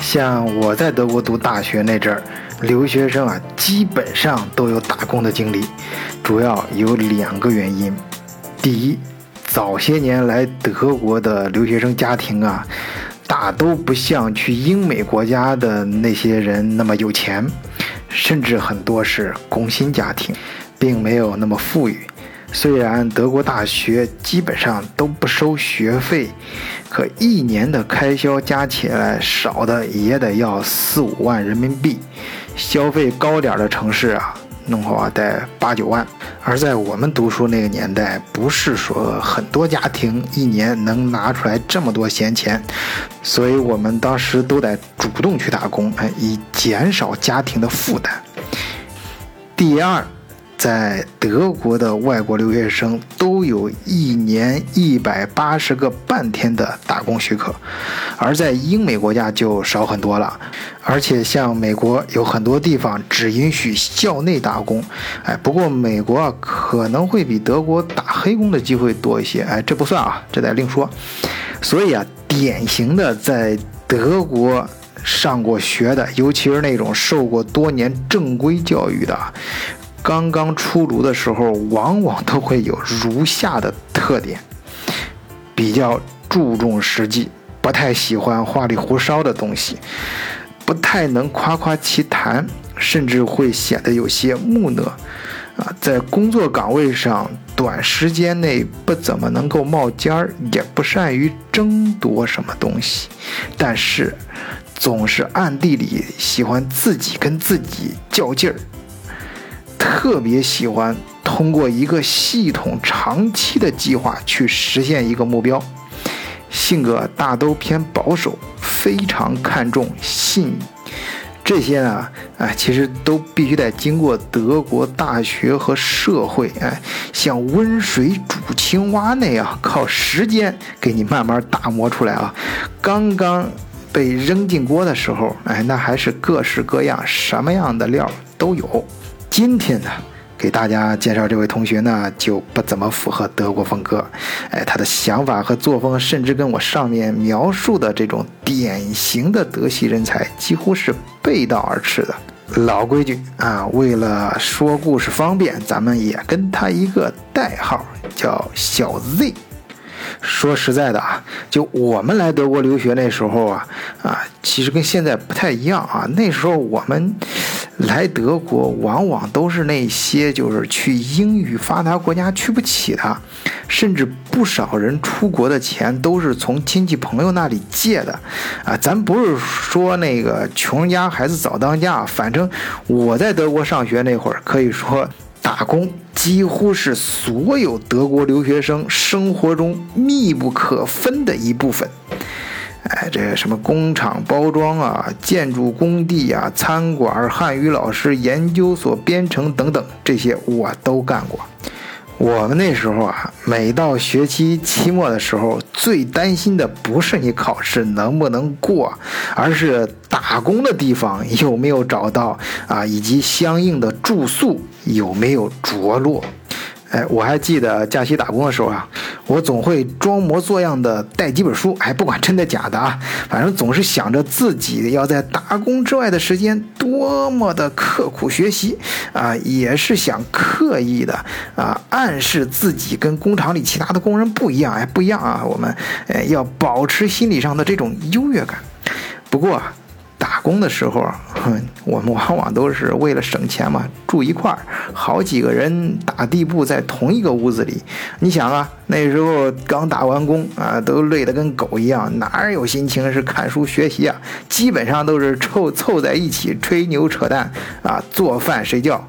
像我在德国读大学那阵儿，留学生啊，基本上都有打工的经历，主要有两个原因。第一，早些年来德国的留学生家庭啊，大都不像去英美国家的那些人那么有钱，甚至很多是工薪家庭，并没有那么富裕。虽然德国大学基本上都不收学费，可一年的开销加起来少的也得要四五万人民币，消费高点的城市啊，弄好啊得八九万。而在我们读书那个年代，不是说很多家庭一年能拿出来这么多闲钱，所以我们当时都得主动去打工，哎，以减少家庭的负担。第二。在德国的外国留学生都有一年一百八十个半天的打工许可，而在英美国家就少很多了。而且像美国有很多地方只允许校内打工，哎，不过美国啊可能会比德国打黑工的机会多一些，哎，这不算啊，这得另说。所以啊，典型的在德国上过学的，尤其是那种受过多年正规教育的。刚刚出炉的时候，往往都会有如下的特点：比较注重实际，不太喜欢花里胡哨的东西，不太能夸夸其谈，甚至会显得有些木讷。啊，在工作岗位上，短时间内不怎么能够冒尖儿，也不善于争夺什么东西，但是总是暗地里喜欢自己跟自己较劲儿。特别喜欢通过一个系统、长期的计划去实现一个目标，性格大都偏保守，非常看重信。这些呢，哎，其实都必须得经过德国大学和社会，哎，像温水煮青蛙那样，靠时间给你慢慢打磨出来啊。刚刚被扔进锅的时候，哎，那还是各式各样、什么样的料都有。今天呢，给大家介绍这位同学呢，就不怎么符合德国风格，哎，他的想法和作风，甚至跟我上面描述的这种典型的德系人才几乎是背道而驰的。老规矩啊，为了说故事方便，咱们也跟他一个代号，叫小 Z。说实在的啊，就我们来德国留学那时候啊，啊，其实跟现在不太一样啊。那时候我们来德国，往往都是那些就是去英语发达国家去不起的，甚至不少人出国的钱都是从亲戚朋友那里借的，啊，咱不是说那个穷人家孩子早当家，反正我在德国上学那会儿，可以说。打工几乎是所有德国留学生生活中密不可分的一部分。哎，这什么工厂包装啊、建筑工地啊、餐馆、汉语老师、研究所编程等等，这些我都干过。我们那时候啊，每到学期期末的时候，最担心的不是你考试能不能过，而是打工的地方有没有找到啊，以及相应的住宿有没有着落。哎，我还记得假期打工的时候啊，我总会装模作样的带几本书，哎，不管真的假的啊，反正总是想着自己要在打工之外的时间多么的刻苦学习啊，也是想刻意的啊暗示自己跟工厂里其他的工人不一样，哎，不一样啊，我们哎要保持心理上的这种优越感。不过啊。打工的时候，哼，我们往往都是为了省钱嘛，住一块儿，好几个人打地铺在同一个屋子里。你想啊，那时候刚打完工啊，都累得跟狗一样，哪有心情是看书学习啊？基本上都是凑凑在一起吹牛扯淡啊，做饭睡觉。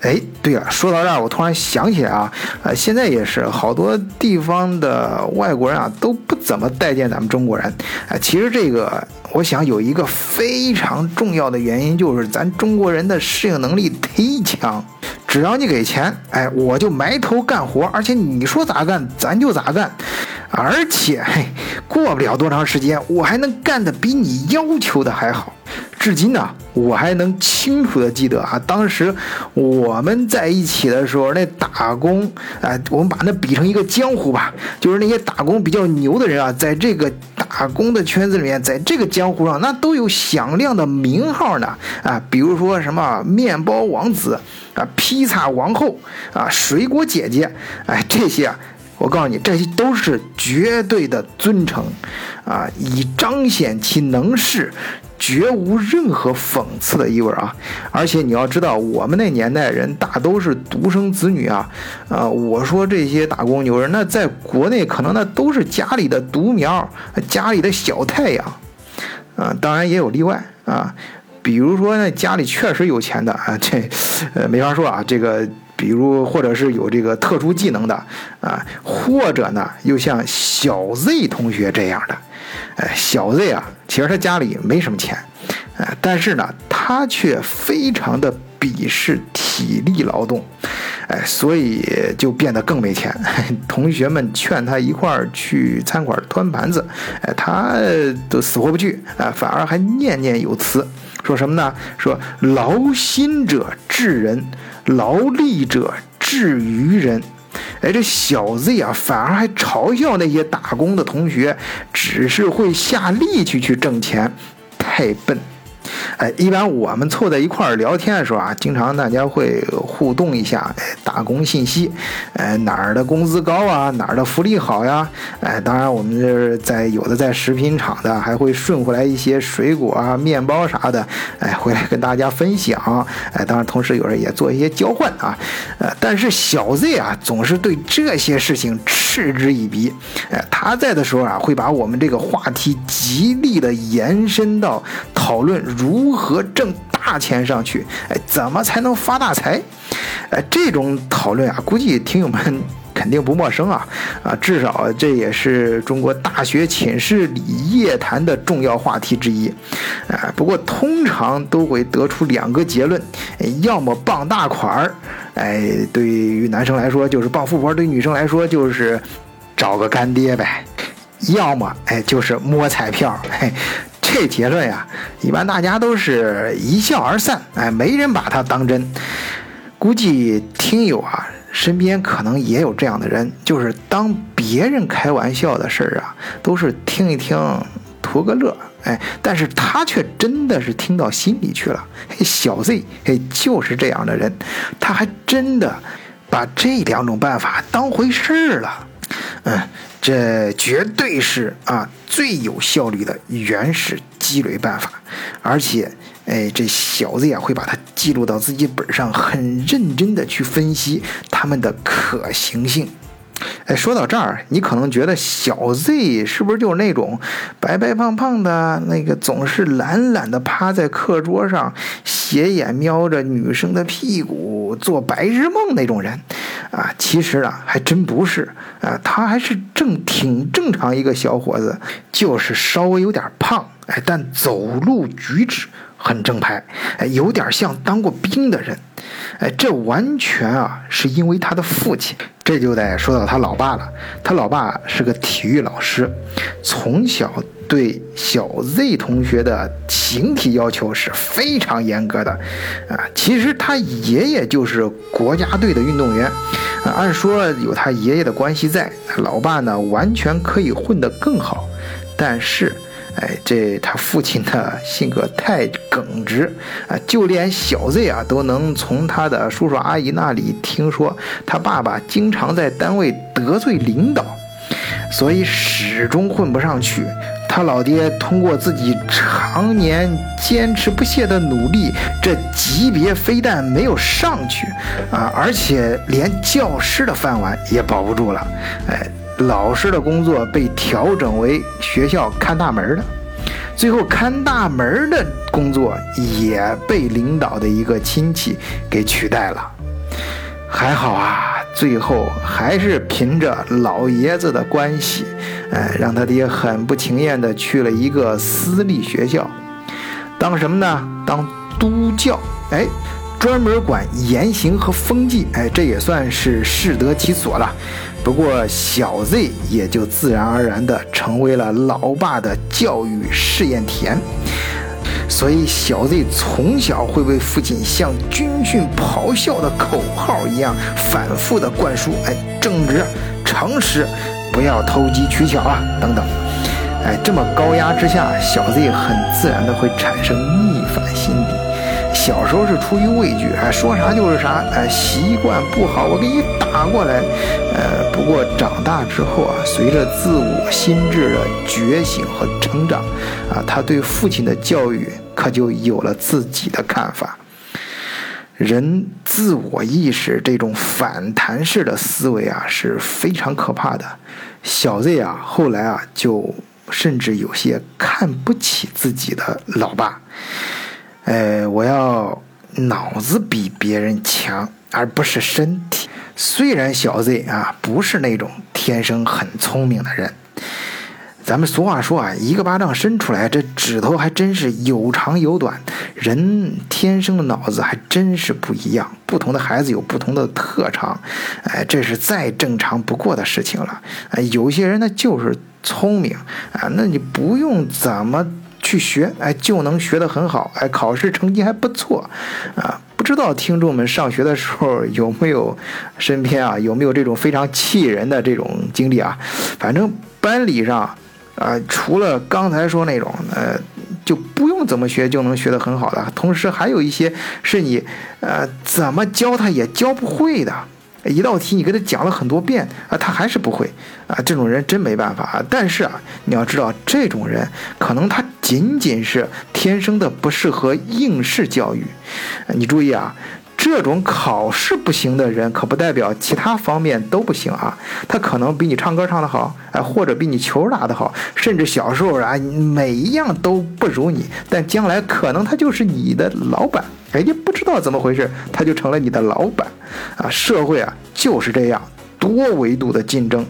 哎，对了，说到这儿，我突然想起来啊，呃，现在也是好多地方的外国人啊，都不怎么待见咱们中国人。哎，其实这个，我想有一个非常重要的原因，就是咱中国人的适应能力忒强。只要你给钱，哎，我就埋头干活，而且你说咋干，咱就咋干。而且，嘿，过不了多长时间，我还能干得比你要求的还好。至今呢，我还能清楚的记得啊，当时我们在一起的时候，那打工，哎，我们把那比成一个江湖吧，就是那些打工比较牛的人啊，在这个打工的圈子里面，在这个江湖上，那都有响亮的名号呢，啊，比如说什么面包王子啊，披萨王后啊，水果姐姐，哎，这些啊。我告诉你，这些都是绝对的尊称，啊，以彰显其能事，绝无任何讽刺的意味啊！而且你要知道，我们那年代人大都是独生子女啊，啊，我说这些打工牛人，那在国内可能那都是家里的独苗，家里的小太阳，啊，当然也有例外啊，比如说那家里确实有钱的啊，这，呃，没法说啊，这个。比如，或者是有这个特殊技能的啊，或者呢，又像小 Z 同学这样的，哎，小 Z 啊，其实他家里没什么钱，哎，但是呢，他却非常的鄙视体力劳动，哎，所以就变得更没钱。同学们劝他一块儿去餐馆端盘子，哎，他都死活不去，啊，反而还念念有词，说什么呢？说劳心者治人。劳力者治于人，哎，这小 Z 啊，反而还嘲笑那些打工的同学，只是会下力气去挣钱，太笨。哎，一般我们凑在一块儿聊天的时候啊，经常大家会互动一下，哎，打工信息，哎，哪儿的工资高啊，哪儿的福利好呀？哎，当然我们这在有的在食品厂的，还会顺回来一些水果啊、面包啥的，哎，回来跟大家分享。哎，当然同时有人也做一些交换啊。呃，但是小 Z 啊，总是对这些事情嗤之以鼻。哎，他在的时候啊，会把我们这个话题极力的延伸到讨论。如如何挣大钱上去？哎，怎么才能发大财？哎，这种讨论啊，估计听友们肯定不陌生啊啊，至少这也是中国大学寝室里夜谈的重要话题之一。啊，不过通常都会得出两个结论：要么傍大款儿，哎，对于男生来说就是傍富婆，对女生来说就是找个干爹呗；要么哎就是摸彩票，嘿。这结论呀，一般大家都是一笑而散，哎，没人把它当真。估计听友啊，身边可能也有这样的人，就是当别人开玩笑的事儿啊，都是听一听，图个乐，哎，但是他却真的是听到心里去了。小 Z，哎，就是这样的人，他还真的把这两种办法当回事了。嗯，这绝对是啊最有效率的原始积累办法，而且，哎，这小子呀会把它记录到自己本上，很认真的去分析它们的可行性。哎，说到这儿，你可能觉得小 Z 是不是就是那种白白胖胖的那个，总是懒懒的趴在课桌上，斜眼瞄着女生的屁股做白日梦那种人？啊，其实啊，还真不是啊，他还是正挺正常一个小伙子，就是稍微有点胖，哎，但走路举止很正派，哎，有点像当过兵的人。哎，这完全啊是因为他的父亲，这就得说到他老爸了。他老爸是个体育老师，从小对小 Z 同学的形体要求是非常严格的。啊，其实他爷爷就是国家队的运动员，啊，按说有他爷爷的关系在，老爸呢完全可以混得更好，但是。哎，这他父亲的性格太耿直啊，就连小 Z 啊都能从他的叔叔阿姨那里听说他爸爸经常在单位得罪领导，所以始终混不上去。他老爹通过自己常年坚持不懈的努力，这级别非但没有上去啊，而且连教师的饭碗也保不住了。哎。老师的工作被调整为学校看大门的，最后看大门的工作也被领导的一个亲戚给取代了。还好啊，最后还是凭着老爷子的关系，哎，让他爹很不情愿的去了一个私立学校，当什么呢？当督教，哎，专门管言行和风纪，哎，这也算是适得其所了。不过小 Z 也就自然而然地成为了老爸的教育试验田。所以小 Z 从小会被父亲像军训咆哮的口号一样反复的灌输，哎，正直、诚实，不要投机取巧啊，等等。哎，这么高压之下，小 Z 很自然的会产生逆反心理。小时候是出于畏惧，哎，说啥就是啥，哎，习惯不好，我给你打过来。呃，不过长大之后啊，随着自我心智的觉醒和成长，啊，他对父亲的教育可就有了自己的看法。人自我意识这种反弹式的思维啊，是非常可怕的。小 Z 啊，后来啊，就甚至有些看不起自己的老爸。呃，我要脑子比别人强，而不是身体。虽然小 Z 啊不是那种天生很聪明的人，咱们俗话说啊，一个巴掌伸出来，这指头还真是有长有短。人天生的脑子还真是不一样，不同的孩子有不同的特长，哎，这是再正常不过的事情了。哎，有些人呢就是聪明啊，那你不用怎么。去学，哎，就能学得很好，哎，考试成绩还不错，啊，不知道听众们上学的时候有没有身边啊有没有这种非常气人的这种经历啊？反正班里上，啊，除了刚才说那种，呃，就不用怎么学就能学得很好的，同时还有一些是你，呃，怎么教他也教不会的。一道题你给他讲了很多遍啊，他还是不会啊，这种人真没办法啊。但是啊，你要知道，这种人可能他仅仅是天生的不适合应试教育。你注意啊，这种考试不行的人，可不代表其他方面都不行啊。他可能比你唱歌唱得好，哎，或者比你球打得好，甚至小时候啊每一样都不如你，但将来可能他就是你的老板。人家不知道怎么回事，他就成了你的老板，啊，社会啊就是这样，多维度的竞争，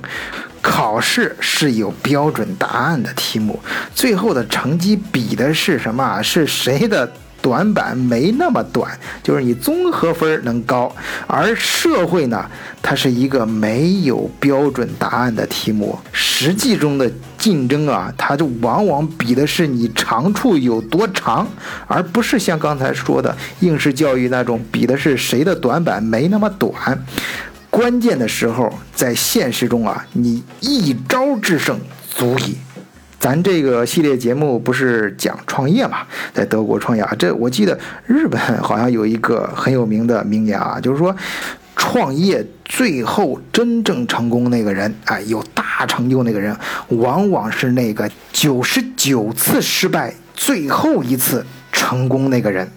考试是有标准答案的题目，最后的成绩比的是什么？是谁的？短板没那么短，就是你综合分能高，而社会呢，它是一个没有标准答案的题目，实际中的竞争啊，它就往往比的是你长处有多长，而不是像刚才说的应试教育那种比的是谁的短板没那么短。关键的时候，在现实中啊，你一招制胜足矣。咱这个系列节目不是讲创业嘛，在德国创业啊，这我记得日本好像有一个很有名的名言啊，就是说，创业最后真正成功那个人，哎，有大成就那个人，往往是那个九十九次失败最后一次成功那个人。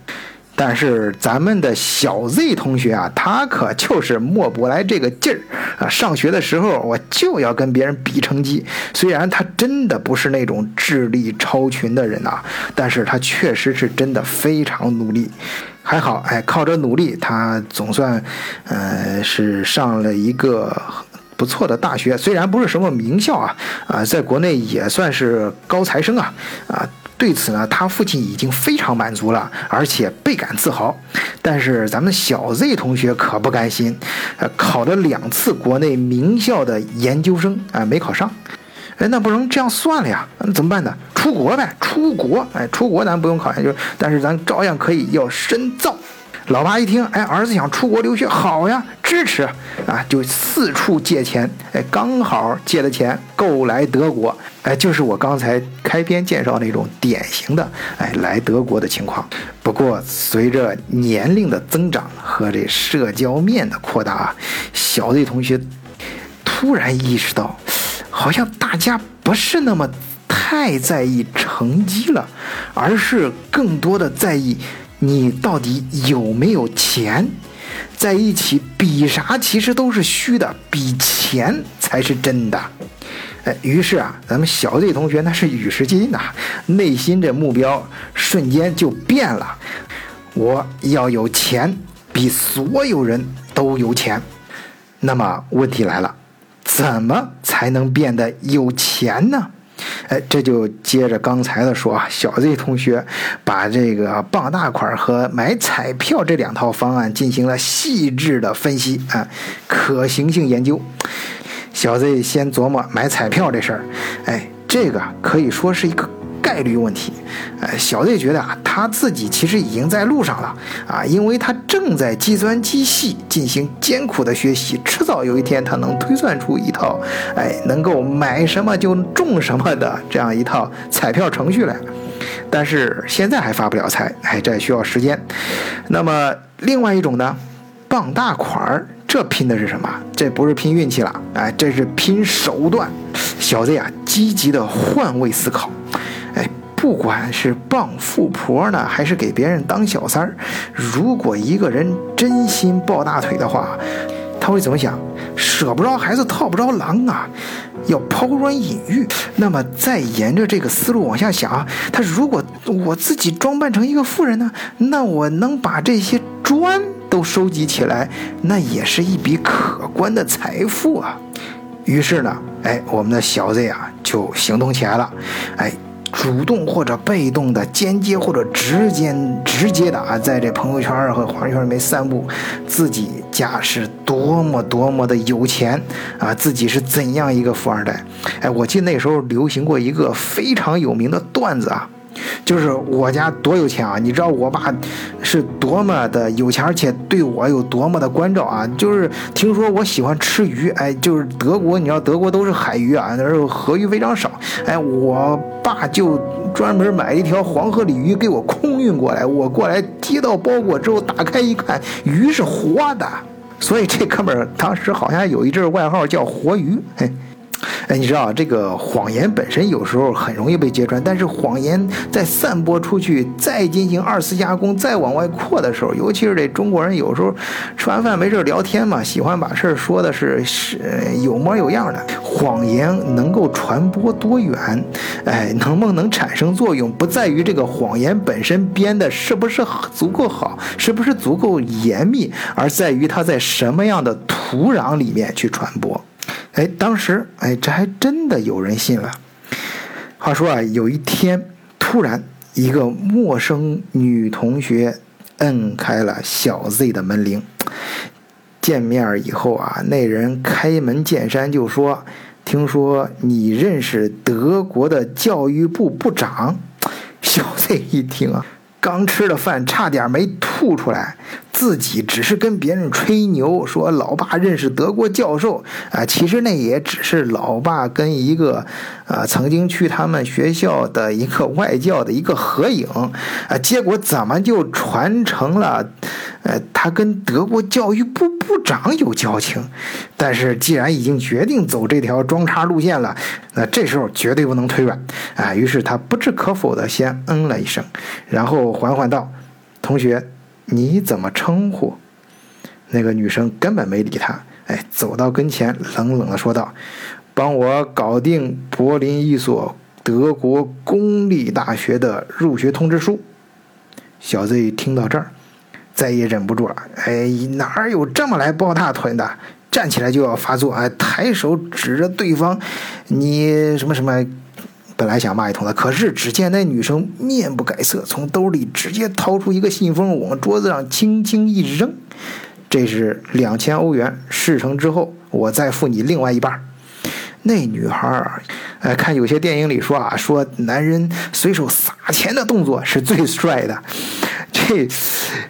但是咱们的小 Z 同学啊，他可就是磨不来这个劲儿啊！上学的时候我就要跟别人比成绩，虽然他真的不是那种智力超群的人呐，但是他确实是真的非常努力。还好，哎，靠着努力，他总算，呃，是上了一个不错的大学，虽然不是什么名校啊，啊，在国内也算是高材生啊，啊。对此呢，他父亲已经非常满足了，而且倍感自豪。但是咱们小 Z 同学可不甘心，呃，考了两次国内名校的研究生啊，没考上。哎，那不能这样算了呀，那怎么办呢？出国呗，出国。哎，出国咱不用考研究，但是咱照样可以要深造。老爸一听，哎，儿子想出国留学，好呀，支持啊，就四处借钱，哎，刚好借的钱够来德国，哎，就是我刚才开篇介绍那种典型的，哎，来德国的情况。不过随着年龄的增长和这社交面的扩大，小 Z 同学突然意识到，好像大家不是那么太在意成绩了，而是更多的在意。你到底有没有钱？在一起比啥，其实都是虚的，比钱才是真的。哎，于是啊，咱们小 Z 同学那是与时俱进呐，内心这目标瞬间就变了。我要有钱，比所有人都有钱。那么问题来了，怎么才能变得有钱呢？哎，这就接着刚才的说啊，小 Z 同学把这个傍大款和买彩票这两套方案进行了细致的分析啊，可行性研究。小 Z 先琢磨买彩票这事儿，哎，这个可以说是一个概率问题。哎，小 Z 觉得啊，他自己其实已经在路上了啊，因为他正在计算机系进行艰苦的学习，迟早有一天他能推算出一套，哎，能够买什么就中什么的这样一套彩票程序来。但是现在还发不了财，哎，这需要时间。那么另外一种呢，傍大款儿，这拼的是什么？这不是拼运气了，哎，这是拼手段。小 Z 啊，积极的换位思考，不管是傍富婆呢，还是给别人当小三儿，如果一个人真心抱大腿的话，他会怎么想？舍不着孩子套不着狼啊，要抛砖引玉。那么再沿着这个思路往下想啊，他如果我自己装扮成一个富人呢，那我能把这些砖都收集起来，那也是一笔可观的财富啊。于是呢，哎，我们的小 Z 啊就行动起来了，哎。主动或者被动的，间接或者直接直接的啊，在这朋友圈和朋友圈里面散布自己家是多么多么的有钱啊，自己是怎样一个富二代。哎，我记得那时候流行过一个非常有名的段子啊。就是我家多有钱啊！你知道我爸是多么的有钱，而且对我有多么的关照啊！就是听说我喜欢吃鱼，哎，就是德国，你知道德国都是海鱼啊，那时候河鱼非常少，哎，我爸就专门买一条黄河鲤鱼给我空运过来，我过来接到包裹之后打开一看，鱼是活的，所以这哥们儿当时好像有一阵外号叫活鱼，嘿。哎你知道这个谎言本身有时候很容易被揭穿，但是谎言在散播出去，再进行二次加工，再往外扩的时候，尤其是这中国人有时候吃完饭没事聊天嘛，喜欢把事儿说的是是有模有样的。谎言能够传播多远，哎，能不能产生作用，不在于这个谎言本身编的是不是足够好，是不是足够严密，而在于它在什么样的土壤里面去传播。哎，当时哎，这还真的有人信了。话说啊，有一天突然一个陌生女同学摁开了小 Z 的门铃。见面以后啊，那人开门见山就说：“听说你认识德国的教育部部长？”小 Z 一听啊。刚吃了饭差点没吐出来，自己只是跟别人吹牛说老爸认识德国教授啊，其实那也只是老爸跟一个啊曾经去他们学校的一个外教的一个合影啊，结果怎么就传成了？呃，他跟德国教育部部长有交情，但是既然已经决定走这条装叉路线了，那这时候绝对不能腿软啊！于是他不置可否的先嗯了一声，然后缓缓道：“同学，你怎么称呼？”那个女生根本没理他，哎，走到跟前，冷冷的说道：“帮我搞定柏林一所德国公立大学的入学通知书。”小子一听到这儿。再也忍不住了，哎，哪有这么来抱大腿的？站起来就要发作，哎，抬手指着对方，你什么什么？本来想骂一通的，可是只见那女生面不改色，从兜里直接掏出一个信封，往桌子上轻轻一扔，这是两千欧元，事成之后我再付你另外一半。那女孩儿，哎，看有些电影里说啊，说男人随手撒钱的动作是最帅的。这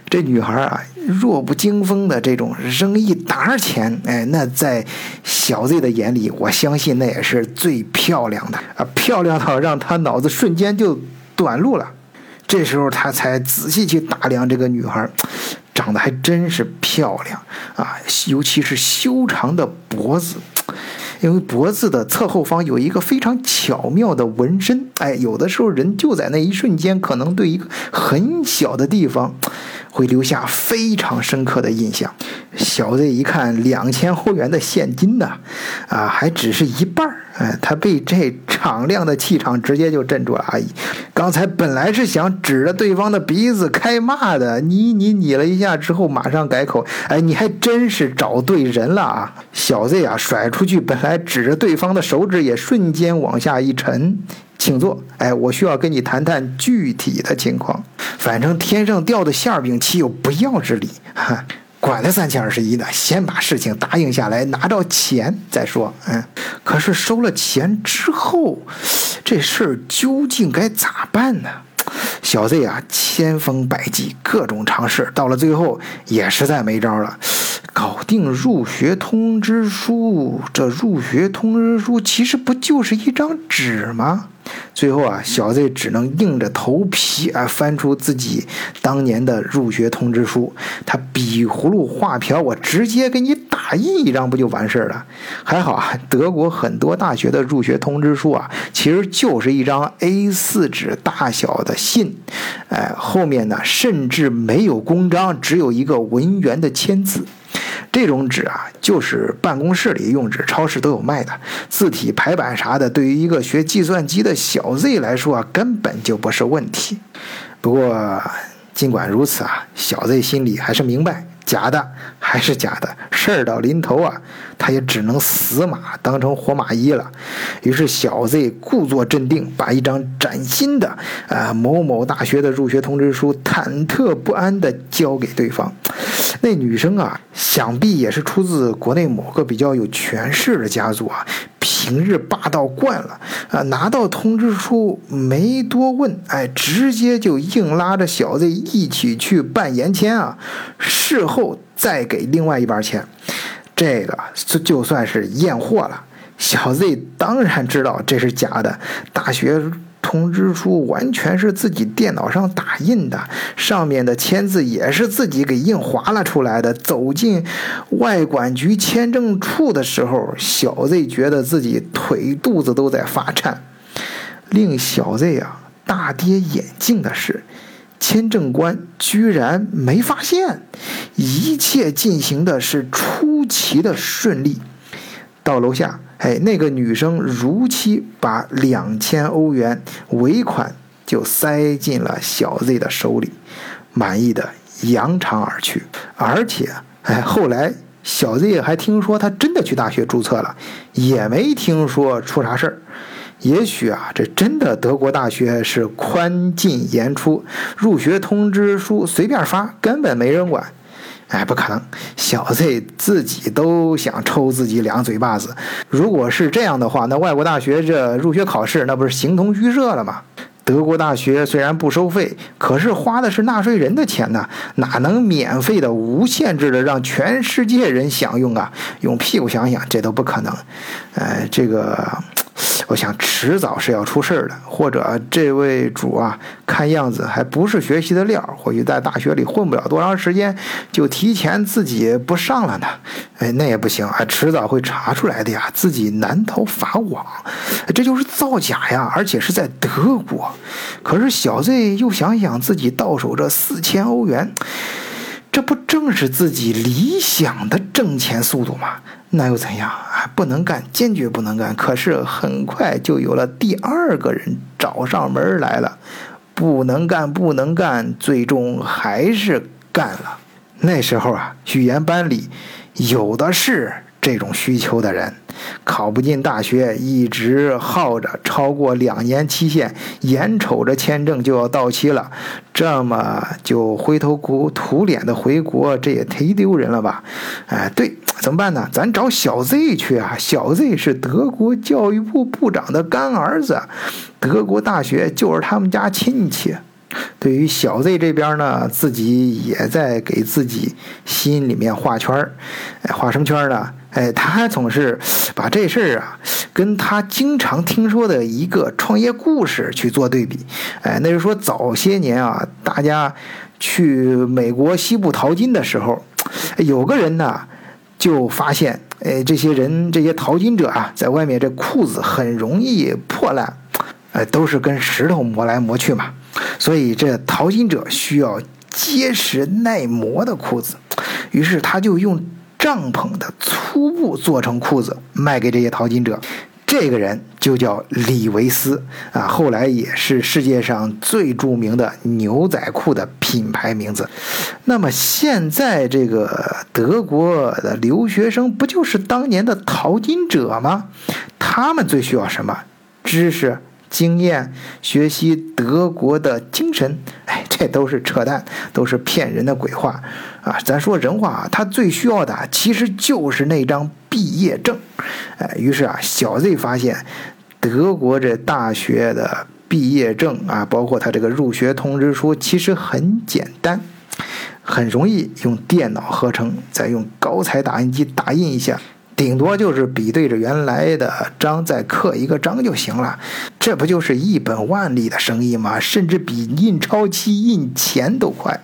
这女孩啊，弱不禁风的这种扔一沓钱，哎，那在小 Z 的眼里，我相信那也是最漂亮的啊，漂亮到让他脑子瞬间就短路了。这时候他才仔细去打量这个女孩，长得还真是漂亮啊，尤其是修长的脖子。因为脖子的侧后方有一个非常巧妙的纹身，哎，有的时候人就在那一瞬间，可能对一个很小的地方，会留下非常深刻的印象。小 Z 一看两千欧元的现金呢，啊，还只是一半儿，哎，他被这敞亮的气场直接就镇住了。阿姨，刚才本来是想指着对方的鼻子开骂的，你你你了一下之后，马上改口，哎，你还真是找对人了啊！小 Z 啊，甩出去本来指着对方的手指也瞬间往下一沉，请坐。哎，我需要跟你谈谈具体的情况。反正天上掉的馅饼，岂有不要之理？哈。管他三七二十一的，先把事情答应下来，拿到钱再说。嗯，可是收了钱之后，这事儿究竟该咋办呢？小 Z 啊，千方百计，各种尝试，到了最后也实在没招了。搞定入学通知书，这入学通知书其实不就是一张纸吗？最后啊，小 Z 只能硬着头皮啊翻出自己当年的入学通知书，他比葫芦画瓢，我直接给你打印一张不就完事儿了？还好啊，德国很多大学的入学通知书啊，其实就是一张 A4 纸大小的信，哎，后面呢甚至没有公章，只有一个文员的签字。这种纸啊，就是办公室里用纸，超市都有卖的。字体排版啥的，对于一个学计算机的小 Z 来说啊，根本就不是问题。不过，尽管如此啊，小 Z 心里还是明白。假的还是假的，事儿到临头啊，他也只能死马当成活马医了。于是小 Z 故作镇定，把一张崭新的啊某某大学的入学通知书忐忑不安地交给对方。那女生啊，想必也是出自国内某个比较有权势的家族啊。平日霸道惯了啊，拿到通知书没多问，哎，直接就硬拉着小 Z 一起去办延签啊，事后再给另外一半钱，这个就就算是验货了。小 Z 当然知道这是假的，大学。通知书完全是自己电脑上打印的，上面的签字也是自己给印划了出来的。走进外管局签证处的时候，小 Z 觉得自己腿肚子都在发颤。令小 Z 啊大跌眼镜的是，签证官居然没发现，一切进行的是出奇的顺利。到楼下。哎，那个女生如期把两千欧元尾款就塞进了小 Z 的手里，满意的扬长而去。而且，哎，后来小 Z 还听说他真的去大学注册了，也没听说出啥事儿。也许啊，这真的德国大学是宽进严出，入学通知书随便发，根本没人管。哎，不可能！小 Z 自己都想抽自己两嘴巴子。如果是这样的话，那外国大学这入学考试，那不是形同虚设了吗？德国大学虽然不收费，可是花的是纳税人的钱呢，哪能免费的、无限制的让全世界人享用啊？用屁股想想，这都不可能。哎，这个。我想迟早是要出事儿的，或者这位主啊，看样子还不是学习的料，或许在大学里混不了多长时间，就提前自己不上了呢。哎，那也不行啊，迟早会查出来的呀，自己难逃法网。这就是造假呀，而且是在德国。可是小 Z 又想想自己到手这四千欧元。这不正是自己理想的挣钱速度吗？那又怎样啊？不能干，坚决不能干。可是很快就有了第二个人找上门来了，不能干，不能干，最终还是干了。那时候啊，语言班里有的是。这种需求的人，考不进大学，一直耗着，超过两年期限，眼瞅着签证就要到期了，这么就灰头土脸的回国，这也忒丢人了吧？哎，对，怎么办呢？咱找小 Z 去啊！小 Z 是德国教育部部长的干儿子，德国大学就是他们家亲戚。对于小 Z 这边呢，自己也在给自己心里面画圈儿，哎，画什么圈呢？哎，他还总是把这事儿啊，跟他经常听说的一个创业故事去做对比。哎，那是说早些年啊，大家去美国西部淘金的时候，有个人呢就发现，哎，这些人这些淘金者啊，在外面这裤子很容易破烂，哎，都是跟石头磨来磨去嘛。所以这淘金者需要结实耐磨的裤子，于是他就用。帐篷的粗布做成裤子卖给这些淘金者，这个人就叫李维斯啊，后来也是世界上最著名的牛仔裤的品牌名字。那么现在这个德国的留学生不就是当年的淘金者吗？他们最需要什么？知识。经验学习德国的精神，哎，这都是扯淡，都是骗人的鬼话啊！咱说人话啊，他最需要的其实就是那张毕业证。哎，于是啊，小 Z 发现，德国这大学的毕业证啊，包括他这个入学通知书，其实很简单，很容易用电脑合成，再用高彩打印机打印一下。顶多就是比对着原来的章再刻一个章就行了，这不就是一本万利的生意吗？甚至比印钞机印钱都快。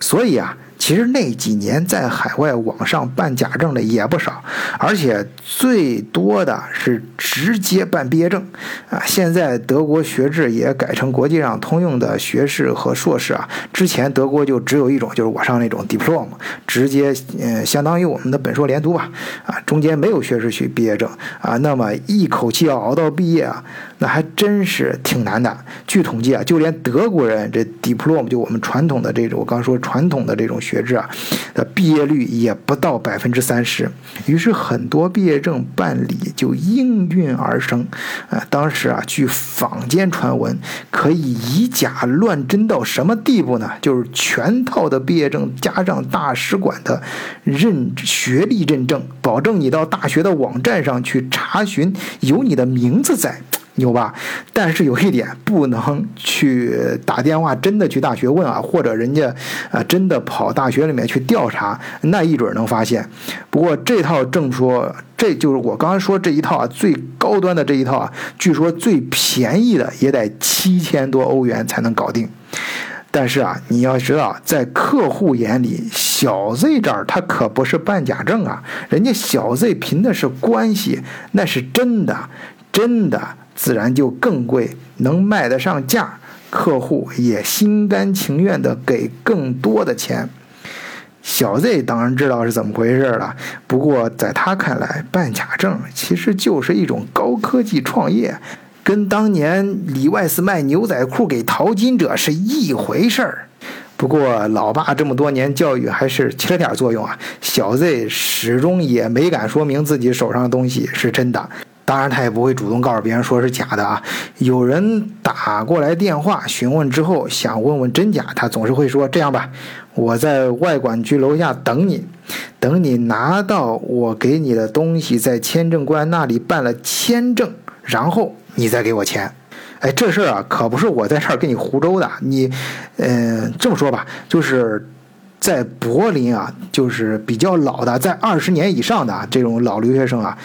所以啊。其实那几年在海外网上办假证的也不少，而且最多的是直接办毕业证啊。现在德国学制也改成国际上通用的学士和硕士啊。之前德国就只有一种，就是我上那种 diploma，直接嗯相当于我们的本硕连读吧啊，中间没有学士学毕业证啊。那么一口气要熬到毕业啊，那还真是挺难的。据统计啊，就连德国人这 diploma 就我们传统的这种，我刚说传统的这种。学制啊，的毕业率也不到百分之三十，于是很多毕业证办理就应运而生。啊，当时啊，据坊间传闻，可以以假乱真到什么地步呢？就是全套的毕业证加上大使馆的认学历认证，保证你到大学的网站上去查询，有你的名字在。牛吧，但是有一点不能去打电话，真的去大学问啊，或者人家啊真的跑大学里面去调查，那一准能发现。不过这套证说，这就是我刚才说这一套啊，最高端的这一套啊，据说最便宜的也得七千多欧元才能搞定。但是啊，你要知道，在客户眼里，小 Z 这儿他可不是办假证啊，人家小 Z 凭的是关系，那是真的，真的。自然就更贵，能卖得上价，客户也心甘情愿的给更多的钱。小 Z 当然知道是怎么回事了，不过在他看来，办假证其实就是一种高科技创业，跟当年里外斯卖牛仔裤给淘金者是一回事儿。不过老爸这么多年教育还是起了点作用啊，小 Z 始终也没敢说明自己手上的东西是真的。当然，他也不会主动告诉别人说是假的啊。有人打过来电话询问之后，想问问真假，他总是会说：“这样吧，我在外管局楼下等你，等你拿到我给你的东西，在签证官那里办了签证，然后你再给我钱。”哎，这事儿啊，可不是我在这儿跟你胡诌的。你，嗯，这么说吧，就是在柏林啊，就是比较老的，在二十年以上的这种老留学生啊。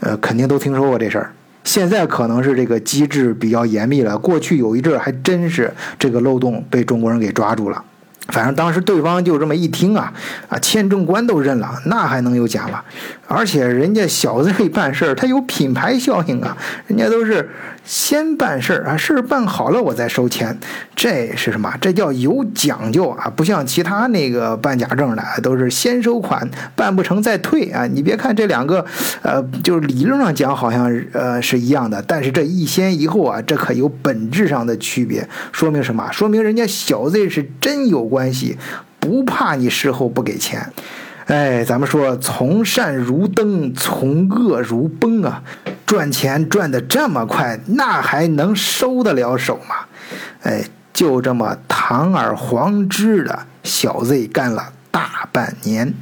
呃，肯定都听说过这事儿。现在可能是这个机制比较严密了，过去有一阵儿还真是这个漏洞被中国人给抓住了。反正当时对方就这么一听啊，啊，签证官都认了，那还能有假吗？而且人家小子这办事儿，他有品牌效应啊，人家都是先办事儿啊，事儿办好了我再收钱，这是什么？这叫有讲究啊，不像其他那个办假证的，都是先收款，办不成再退啊。你别看这两个，呃，就是理论上讲好像呃是一样的，但是这一先一后啊，这可有本质上的区别。说明什么？说明人家小子是真有。关系不怕你事后不给钱，哎，咱们说从善如登，从恶如崩啊！赚钱赚得这么快，那还能收得了手吗？哎，就这么堂而皇之的小 Z 干了大半年。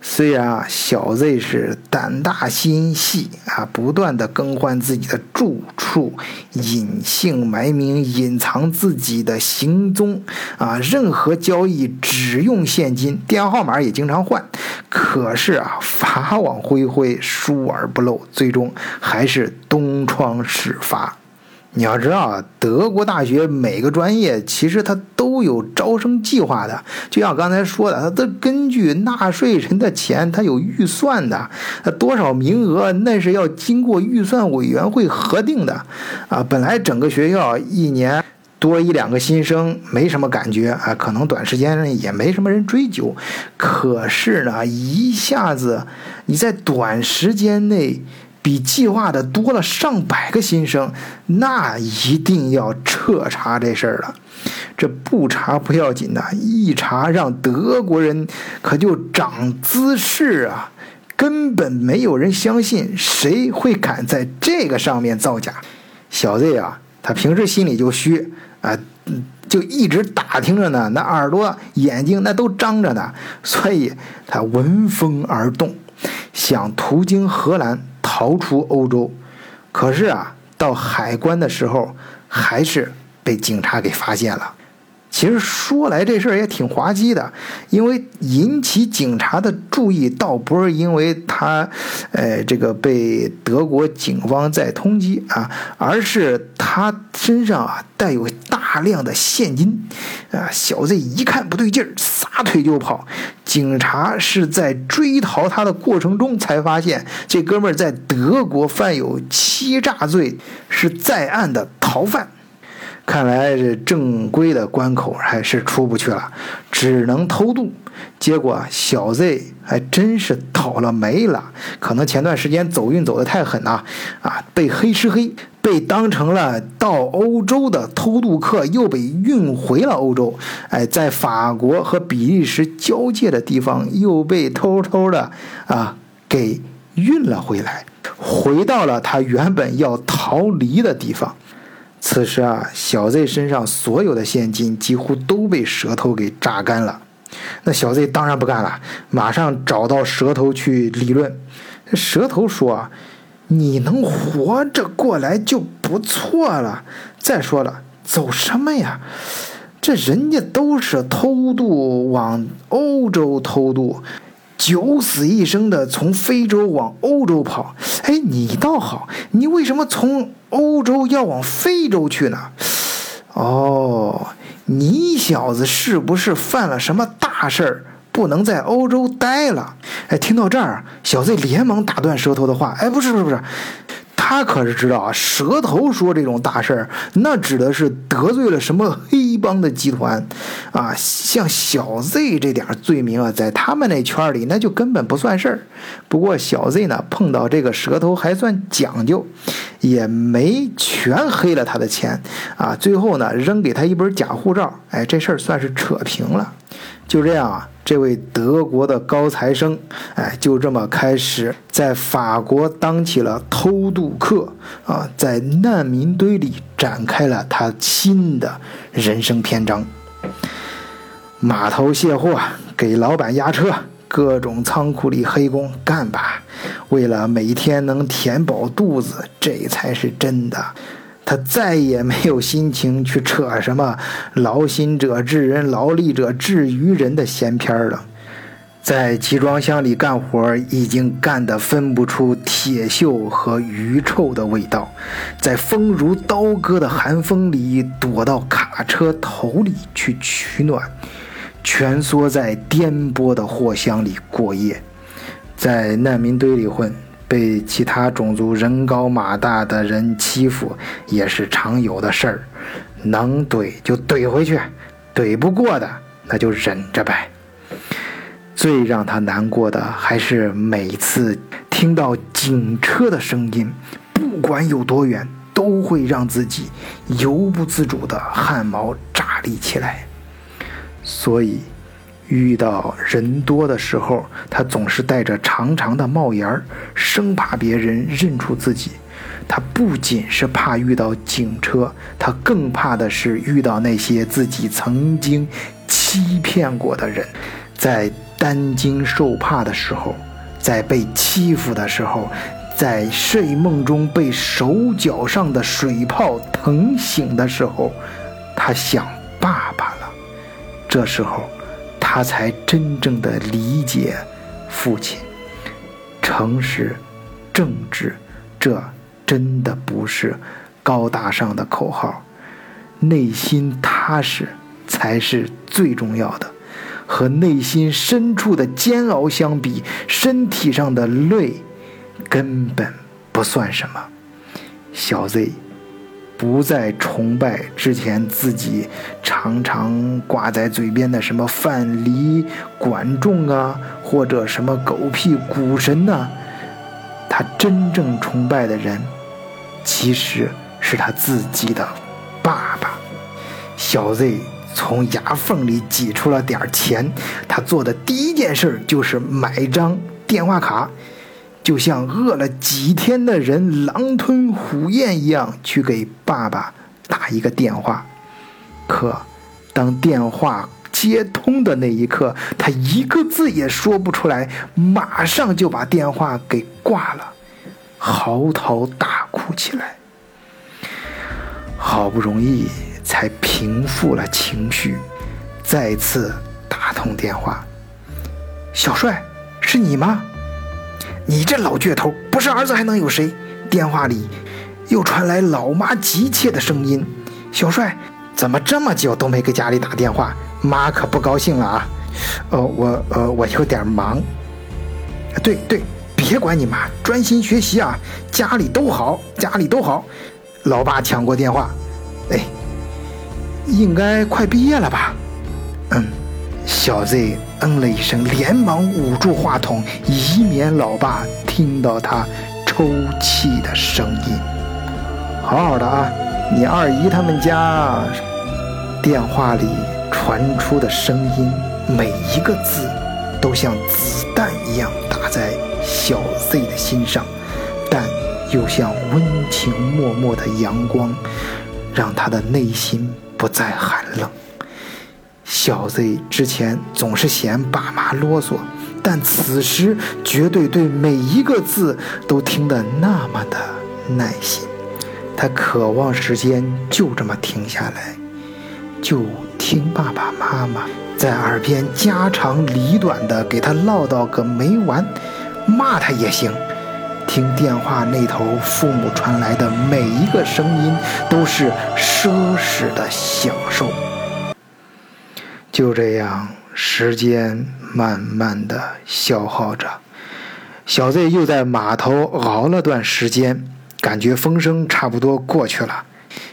虽然啊，小 Z 是胆大心细啊，不断的更换自己的住处，隐姓埋名，隐藏自己的行踪啊，任何交易只用现金，电话号码也经常换。可是啊，法网恢恢，疏而不漏，最终还是东窗事发。你要知道啊，德国大学每个专业其实它都有招生计划的，就像刚才说的，它都根据纳税人的钱，它有预算的，它多少名额那是要经过预算委员会核定的，啊，本来整个学校一年多一两个新生没什么感觉啊，可能短时间内也没什么人追究，可是呢，一下子你在短时间内。比计划的多了上百个新生，那一定要彻查这事儿了。这不查不要紧的，一查让德国人可就长姿势啊！根本没有人相信，谁会敢在这个上面造假？小 Z 啊，他平时心里就虚啊，就一直打听着呢，那耳朵眼睛那都张着呢，所以他闻风而动，想途经荷兰。逃出欧洲，可是啊，到海关的时候，还是被警察给发现了。其实说来这事儿也挺滑稽的，因为引起警察的注意，倒不是因为他，呃，这个被德国警方在通缉啊，而是他身上啊带有大量的现金，啊，小 Z 一看不对劲儿，撒腿就跑。警察是在追逃他的过程中才发现，这哥们儿在德国犯有欺诈罪，是在案的逃犯。看来这正规的关口还是出不去了，只能偷渡。结果小 Z 还真是倒了霉了，可能前段时间走运走得太狠了，啊，被黑吃黑，被当成了到欧洲的偷渡客，又被运回了欧洲。哎，在法国和比利时交界的地方，又被偷偷的啊给运了回来，回到了他原本要逃离的地方。此时啊，小 Z 身上所有的现金几乎都被蛇头给榨干了。那小 Z 当然不干了，马上找到蛇头去理论。蛇头说：“你能活着过来就不错了。再说了，走什么呀？这人家都是偷渡往欧洲偷渡。”九死一生的从非洲往欧洲跑，哎，你倒好，你为什么从欧洲要往非洲去呢？哦，你小子是不是犯了什么大事儿，不能在欧洲待了？哎，听到这儿，小 Z 连忙打断舌头的话，哎，不是，不是，不是。他可是知道啊，蛇头说这种大事儿，那指的是得罪了什么黑帮的集团，啊，像小 Z 这点罪名啊，在他们那圈里那就根本不算事儿。不过小 Z 呢，碰到这个蛇头还算讲究，也没全黑了他的钱，啊，最后呢，扔给他一本假护照，哎，这事儿算是扯平了。就这样啊，这位德国的高材生，哎，就这么开始在法国当起了偷渡客啊，在难民堆里展开了他新的人生篇章。码头卸货，给老板押车，各种仓库里黑工干吧，为了每天能填饱肚子，这才是真的。他再也没有心情去扯什么“劳心者治人，劳力者治于人”的闲篇了。在集装箱里干活，已经干得分不出铁锈和鱼臭的味道。在风如刀割的寒风里，躲到卡车头里去取暖，蜷缩在颠簸的货箱里过夜，在难民堆里混。被其他种族人高马大的人欺负也是常有的事儿，能怼就怼回去，怼不过的那就忍着呗。最让他难过的还是每次听到警车的声音，不管有多远，都会让自己由不自主的汗毛炸立起来。所以。遇到人多的时候，他总是戴着长长的帽檐儿，生怕别人认出自己。他不仅是怕遇到警车，他更怕的是遇到那些自己曾经欺骗过的人。在担惊受怕的时候，在被欺负的时候，在睡梦中被手脚上的水泡疼醒的时候，他想爸爸了。这时候。他才真正的理解父亲，诚实、正直，这真的不是高大上的口号，内心踏实才是最重要的。和内心深处的煎熬相比，身体上的累根本不算什么。小 Z。不再崇拜之前自己常常挂在嘴边的什么范蠡、管仲啊，或者什么狗屁股神呐。他真正崇拜的人，其实是他自己的爸爸。小 Z 从牙缝里挤出了点钱，他做的第一件事就是买张电话卡。就像饿了几天的人狼吞虎咽一样去给爸爸打一个电话，可当电话接通的那一刻，他一个字也说不出来，马上就把电话给挂了，嚎啕大哭起来。好不容易才平复了情绪，再次打通电话：“小帅，是你吗？你这老倔头，不是儿子还能有谁？”电话里又传来老妈急切的声音：“小帅，怎么这么久都没给家里打电话？妈可不高兴了啊！”“哦，我呃，我有点忙。”“对对，别管你妈，专心学习啊！家里都好，家里都好。”老爸抢过电话：“哎，应该快毕业了吧？”“嗯。”小 Z 嗯了一声，连忙捂住话筒，以免老爸听到他。抽泣的声音，好好的啊！你二姨他们家电话里传出的声音，每一个字都像子弹一样打在小 Z 的心上，但又像温情脉脉的阳光，让他的内心不再寒冷。小 Z 之前总是嫌爸妈啰嗦。但此时绝对对每一个字都听得那么的耐心，他渴望时间就这么停下来，就听爸爸妈妈在耳边家长里短的给他唠叨个没完，骂他也行。听电话那头父母传来的每一个声音都是奢侈的享受。就这样。时间慢慢的消耗着，小 Z 又在码头熬了段时间，感觉风声差不多过去了。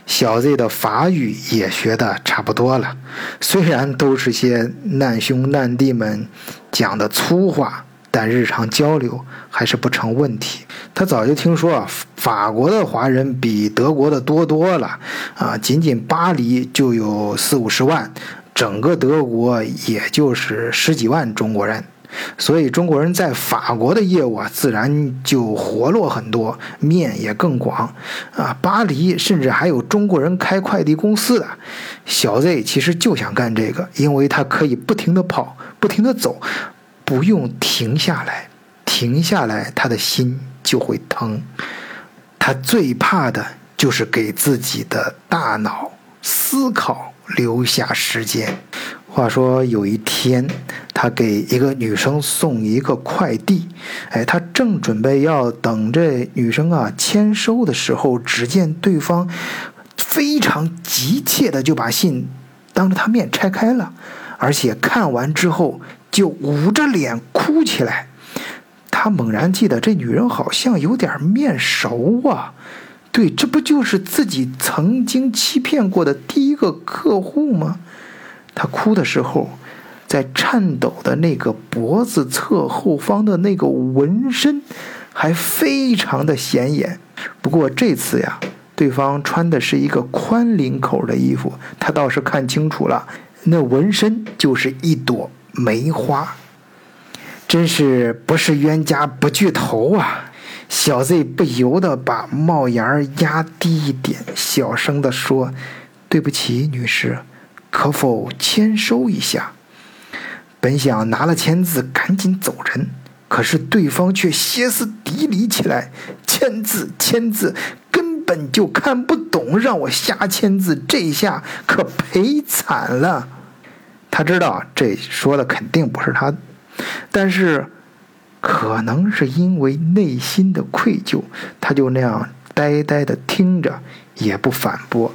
小 Z 的法语也学的差不多了，虽然都是些难兄难弟们讲的粗话，但日常交流还是不成问题。他早就听说啊法国的华人比德国的多多了，啊，仅仅巴黎就有四五十万。整个德国也就是十几万中国人，所以中国人在法国的业务啊，自然就活络很多，面也更广啊。巴黎甚至还有中国人开快递公司的。小 Z 其实就想干这个，因为他可以不停的跑，不停的走，不用停下来，停下来他的心就会疼。他最怕的就是给自己的大脑思考。留下时间。话说有一天，他给一个女生送一个快递，哎，他正准备要等这女生啊签收的时候，只见对方非常急切的就把信当着他面拆开了，而且看完之后就捂着脸哭起来。他猛然记得这女人好像有点面熟啊。对，这不就是自己曾经欺骗过的第一个客户吗？他哭的时候，在颤抖的那个脖子侧后方的那个纹身，还非常的显眼。不过这次呀，对方穿的是一个宽领口的衣服，他倒是看清楚了，那纹身就是一朵梅花。真是不是冤家不聚头啊！小 Z 不由得把帽檐压低一点，小声地说：“对不起，女士，可否签收一下？”本想拿了签字赶紧走人，可是对方却歇斯底里起来：“签字，签字，根本就看不懂，让我瞎签字，这下可赔惨了。”他知道这说的肯定不是他，但是。可能是因为内心的愧疚，他就那样呆呆的听着，也不反驳。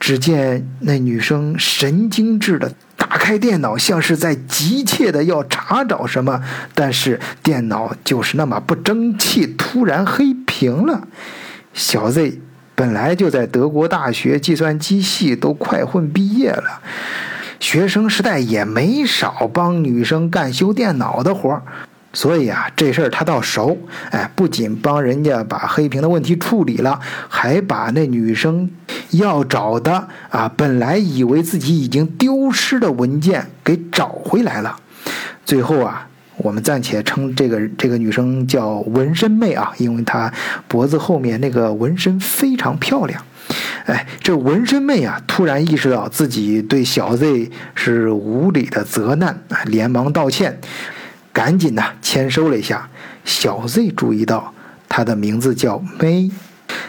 只见那女生神经质的打开电脑，像是在急切的要查找什么，但是电脑就是那么不争气，突然黑屏了。小 Z 本来就在德国大学计算机系都快混毕业了，学生时代也没少帮女生干修电脑的活儿。所以啊，这事儿他倒熟，哎，不仅帮人家把黑屏的问题处理了，还把那女生要找的啊，本来以为自己已经丢失的文件给找回来了。最后啊，我们暂且称这个这个女生叫纹身妹啊，因为她脖子后面那个纹身非常漂亮。哎，这纹身妹啊，突然意识到自己对小 Z 是无理的责难，连忙道歉。赶紧呐签收了一下，小 Z 注意到他的名字叫 May，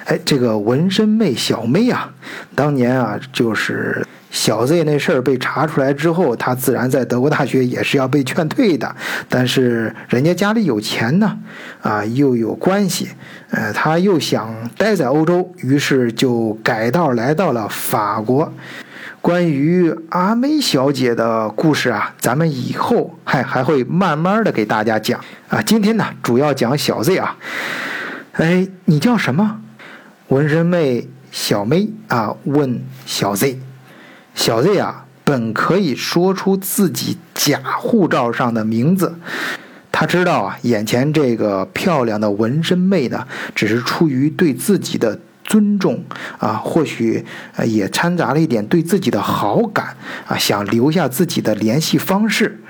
哎，这个纹身妹小妹啊，当年啊，就是小 Z 那事儿被查出来之后，他自然在德国大学也是要被劝退的。但是人家家里有钱呢，啊，又有关系，呃，他又想待在欧洲，于是就改道来到了法国。关于阿妹小姐的故事啊，咱们以后还还会慢慢的给大家讲啊。今天呢，主要讲小 Z 啊。哎，你叫什么？纹身妹小妹啊，问小 Z。小 Z 啊，本可以说出自己假护照上的名字。他知道啊，眼前这个漂亮的纹身妹呢，只是出于对自己的。尊重啊，或许呃也掺杂了一点对自己的好感啊，想留下自己的联系方式，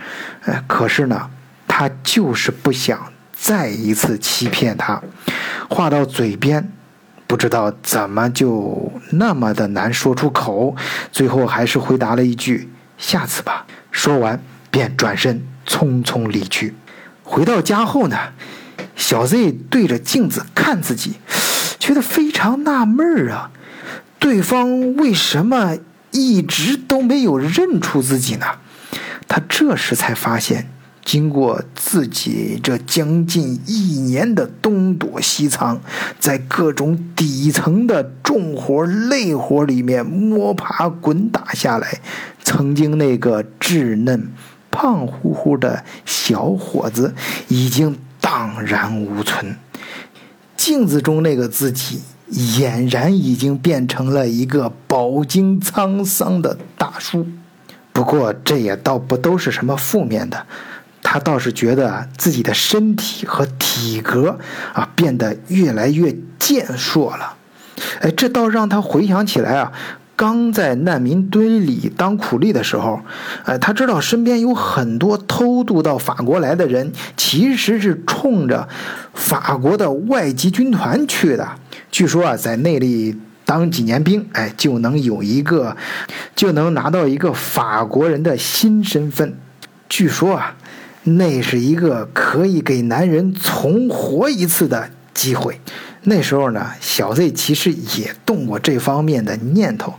呃，可是呢，他就是不想再一次欺骗他，话到嘴边，不知道怎么就那么的难说出口，最后还是回答了一句“下次吧”，说完便转身匆匆离去。回到家后呢，小 Z 对着镜子看自己。觉得非常纳闷儿啊，对方为什么一直都没有认出自己呢？他这时才发现，经过自己这将近一年的东躲西藏，在各种底层的重活累活里面摸爬滚打下来，曾经那个稚嫩、胖乎乎的小伙子已经荡然无存。镜子中那个自己，俨然已经变成了一个饱经沧桑的大叔。不过这也倒不都是什么负面的，他倒是觉得自己的身体和体格啊变得越来越健硕了。哎，这倒让他回想起来啊。刚在难民堆里当苦力的时候，呃，他知道身边有很多偷渡到法国来的人，其实是冲着法国的外籍军团去的。据说啊，在那里当几年兵，哎，就能有一个，就能拿到一个法国人的新身份。据说啊，那是一个可以给男人重活一次的机会。那时候呢，小 Z 其实也动过这方面的念头，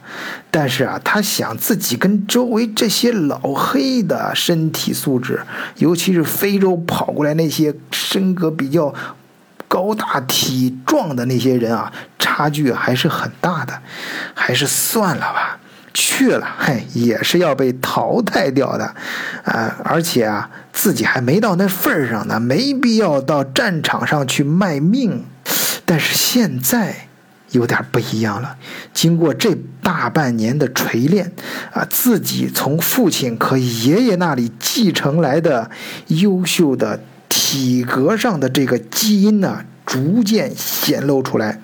但是啊，他想自己跟周围这些老黑的身体素质，尤其是非洲跑过来那些身格比较高大体壮的那些人啊，差距还是很大的，还是算了吧。去了，嘿，也是要被淘汰掉的，啊，而且啊，自己还没到那份儿上呢，没必要到战场上去卖命。但是现在有点不一样了。经过这大半年的锤炼，啊，自己从父亲和爷爷那里继承来的优秀的体格上的这个基因呢，逐渐显露出来。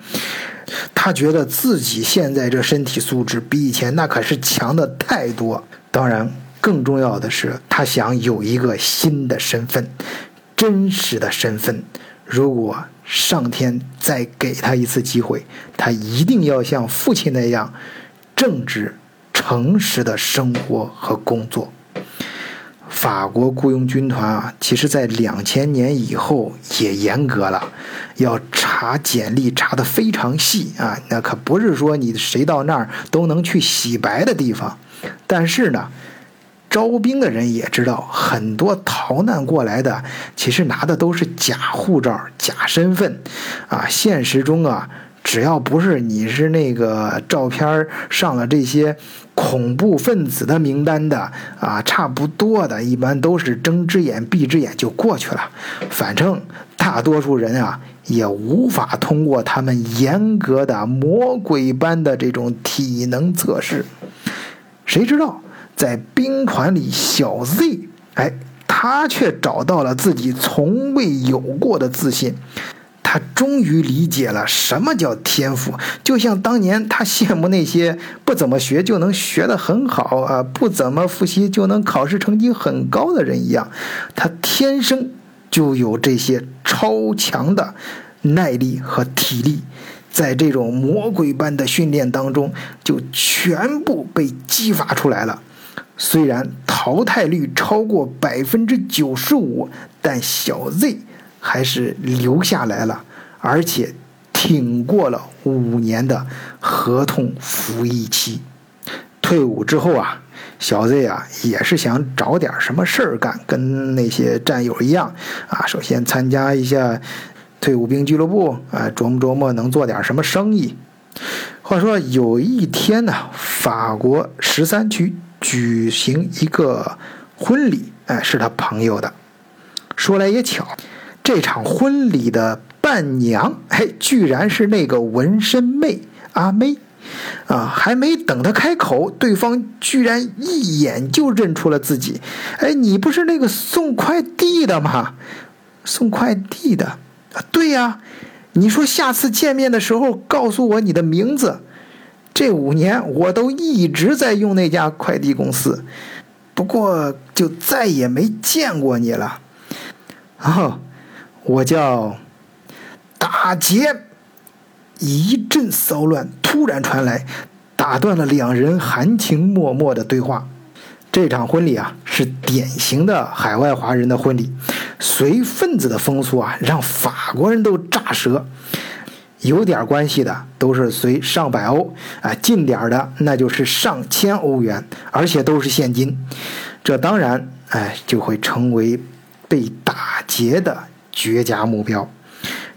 他觉得自己现在这身体素质比以前那可是强的太多。当然，更重要的是，他想有一个新的身份，真实的身份。如果上天再给他一次机会，他一定要像父亲那样正直、诚实的生活和工作。法国雇佣军团啊，其实在两千年以后也严格了，要查简历查得非常细啊，那可不是说你谁到那儿都能去洗白的地方。但是呢。招兵的人也知道，很多逃难过来的，其实拿的都是假护照、假身份，啊，现实中啊，只要不是你是那个照片上了这些恐怖分子的名单的，啊，差不多的，一般都是睁只眼闭只眼就过去了。反正大多数人啊，也无法通过他们严格的魔鬼般的这种体能测试。谁知道？在兵团里，小 Z，哎，他却找到了自己从未有过的自信。他终于理解了什么叫天赋，就像当年他羡慕那些不怎么学就能学得很好啊，不怎么复习就能考试成绩很高的人一样。他天生就有这些超强的耐力和体力，在这种魔鬼般的训练当中，就全部被激发出来了。虽然淘汰率超过百分之九十五，但小 Z 还是留下来了，而且挺过了五年的合同服役期。退伍之后啊，小 Z 啊也是想找点什么事儿干，跟那些战友一样啊，首先参加一下退伍兵俱乐部啊，琢磨琢磨能做点什么生意。话说有一天呢，法国十三区举行一个婚礼，哎，是他朋友的。说来也巧，这场婚礼的伴娘，嘿，居然是那个纹身妹阿妹。啊，还没等他开口，对方居然一眼就认出了自己。哎，你不是那个送快递的吗？送快递的，对呀。你说下次见面的时候告诉我你的名字。这五年我都一直在用那家快递公司，不过就再也没见过你了。哦，我叫打劫。一阵骚乱突然传来，打断了两人含情脉脉的对话。这场婚礼啊，是典型的海外华人的婚礼，随份子的风俗啊，让法国人都炸舌。有点关系的都是随上百欧，啊，近点的那就是上千欧元，而且都是现金。这当然，哎，就会成为被打劫的绝佳目标。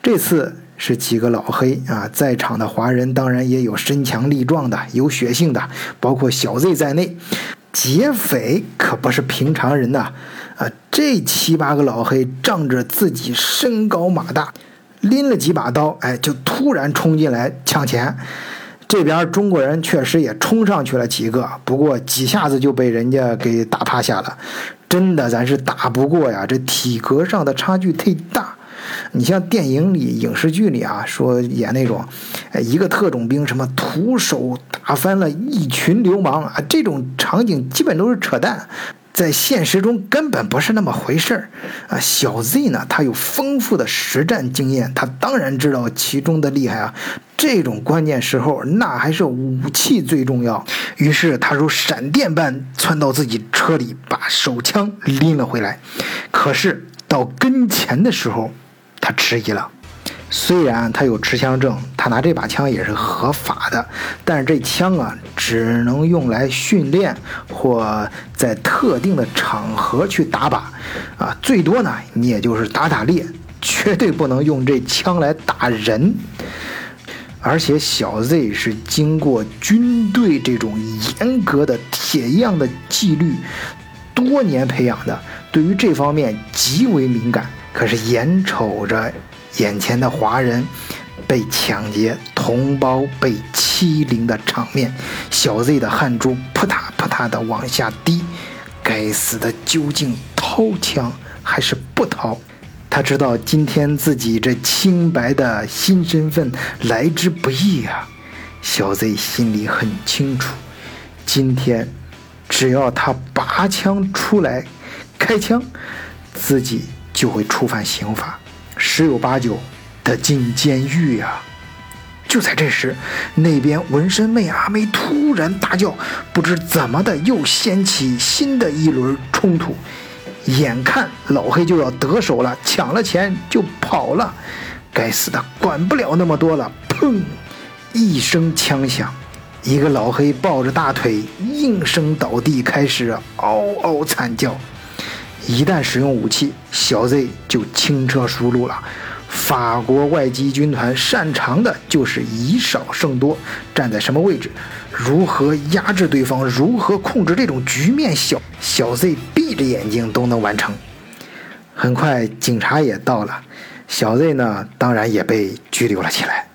这次。是几个老黑啊，在场的华人当然也有身强力壮的，有血性的，包括小 Z 在内。劫匪可不是平常人呐，啊，这七八个老黑仗着自己身高马大，拎了几把刀，哎，就突然冲进来抢钱。这边中国人确实也冲上去了几个，不过几下子就被人家给打趴下了。真的，咱是打不过呀，这体格上的差距忒大。你像电影里、影视剧里啊，说演那种，一个特种兵什么徒手打翻了一群流氓啊，这种场景基本都是扯淡，在现实中根本不是那么回事儿啊。小 Z 呢，他有丰富的实战经验，他当然知道其中的厉害啊。这种关键时候，那还是武器最重要。于是他如闪电般窜到自己车里，把手枪拎了回来。可是到跟前的时候，他迟疑了，虽然他有持枪证，他拿这把枪也是合法的，但是这枪啊，只能用来训练或在特定的场合去打靶，啊，最多呢，你也就是打打猎，绝对不能用这枪来打人。而且小 Z 是经过军队这种严格的铁一样的纪律，多年培养的，对于这方面极为敏感。可是眼瞅着眼前的华人被抢劫、同胞被欺凌的场面，小 Z 的汗珠扑嗒扑嗒的往下滴。该死的，究竟掏枪还是不掏？他知道今天自己这清白的新身份来之不易啊！小 Z 心里很清楚，今天只要他拔枪出来开枪，自己。就会触犯刑法，十有八九得进监狱呀！就在这时，那边纹身妹阿梅突然大叫，不知怎么的又掀起新的一轮冲突。眼看老黑就要得手了，抢了钱就跑了。该死的，管不了那么多了！砰！一声枪响，一个老黑抱着大腿应声倒地，开始嗷嗷惨叫。一旦使用武器，小 Z 就轻车熟路了。法国外籍军团擅长的就是以少胜多，站在什么位置，如何压制对方，如何控制这种局面，小小 Z 闭着眼睛都能完成。很快，警察也到了，小 Z 呢，当然也被拘留了起来。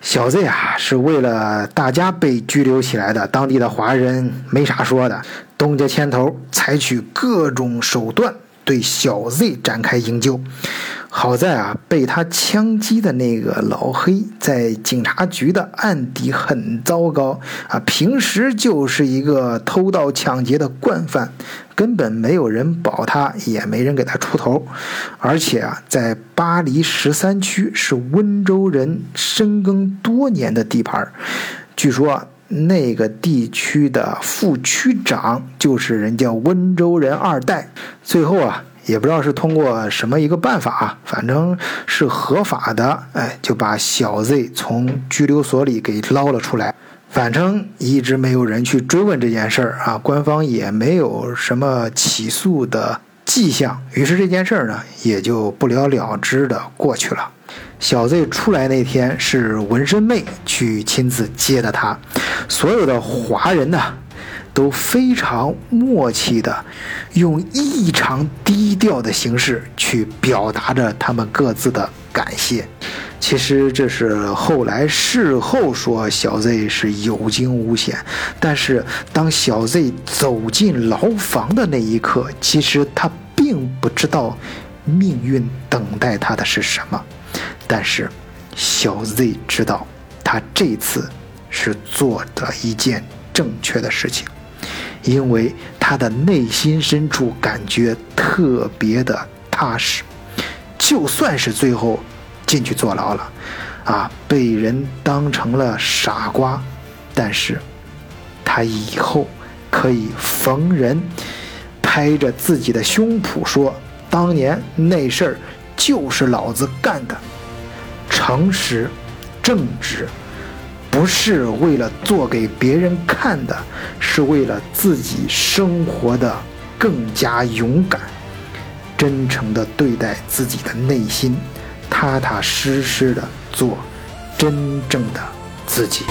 小 Z 啊，是为了大家被拘留起来的，当地的华人没啥说的。东家牵头，采取各种手段对小 Z 展开营救。好在啊，被他枪击的那个老黑在警察局的案底很糟糕啊，平时就是一个偷盗抢劫的惯犯，根本没有人保他，也没人给他出头。而且啊，在巴黎十三区是温州人深耕多年的地盘，据说。那个地区的副区长就是人家温州人二代，最后啊也不知道是通过什么一个办法，反正是合法的，哎，就把小 Z 从拘留所里给捞了出来。反正一直没有人去追问这件事儿啊，官方也没有什么起诉的迹象，于是这件事儿呢也就不了了之的过去了。小 Z 出来那天是纹身妹去亲自接的他，所有的华人呢都非常默契的用异常低调的形式去表达着他们各自的感谢。其实这是后来事后说小 Z 是有惊无险，但是当小 Z 走进牢房的那一刻，其实他并不知道命运等待他的是什么。但是小 Z 知道，他这次是做的一件正确的事情，因为他的内心深处感觉特别的踏实，就算是最后。进去坐牢了，啊，被人当成了傻瓜，但是，他以后可以逢人拍着自己的胸脯说：“当年那事儿就是老子干的。”诚实、正直，不是为了做给别人看的，是为了自己生活的更加勇敢，真诚的对待自己的内心。踏踏实实的做真正的自己。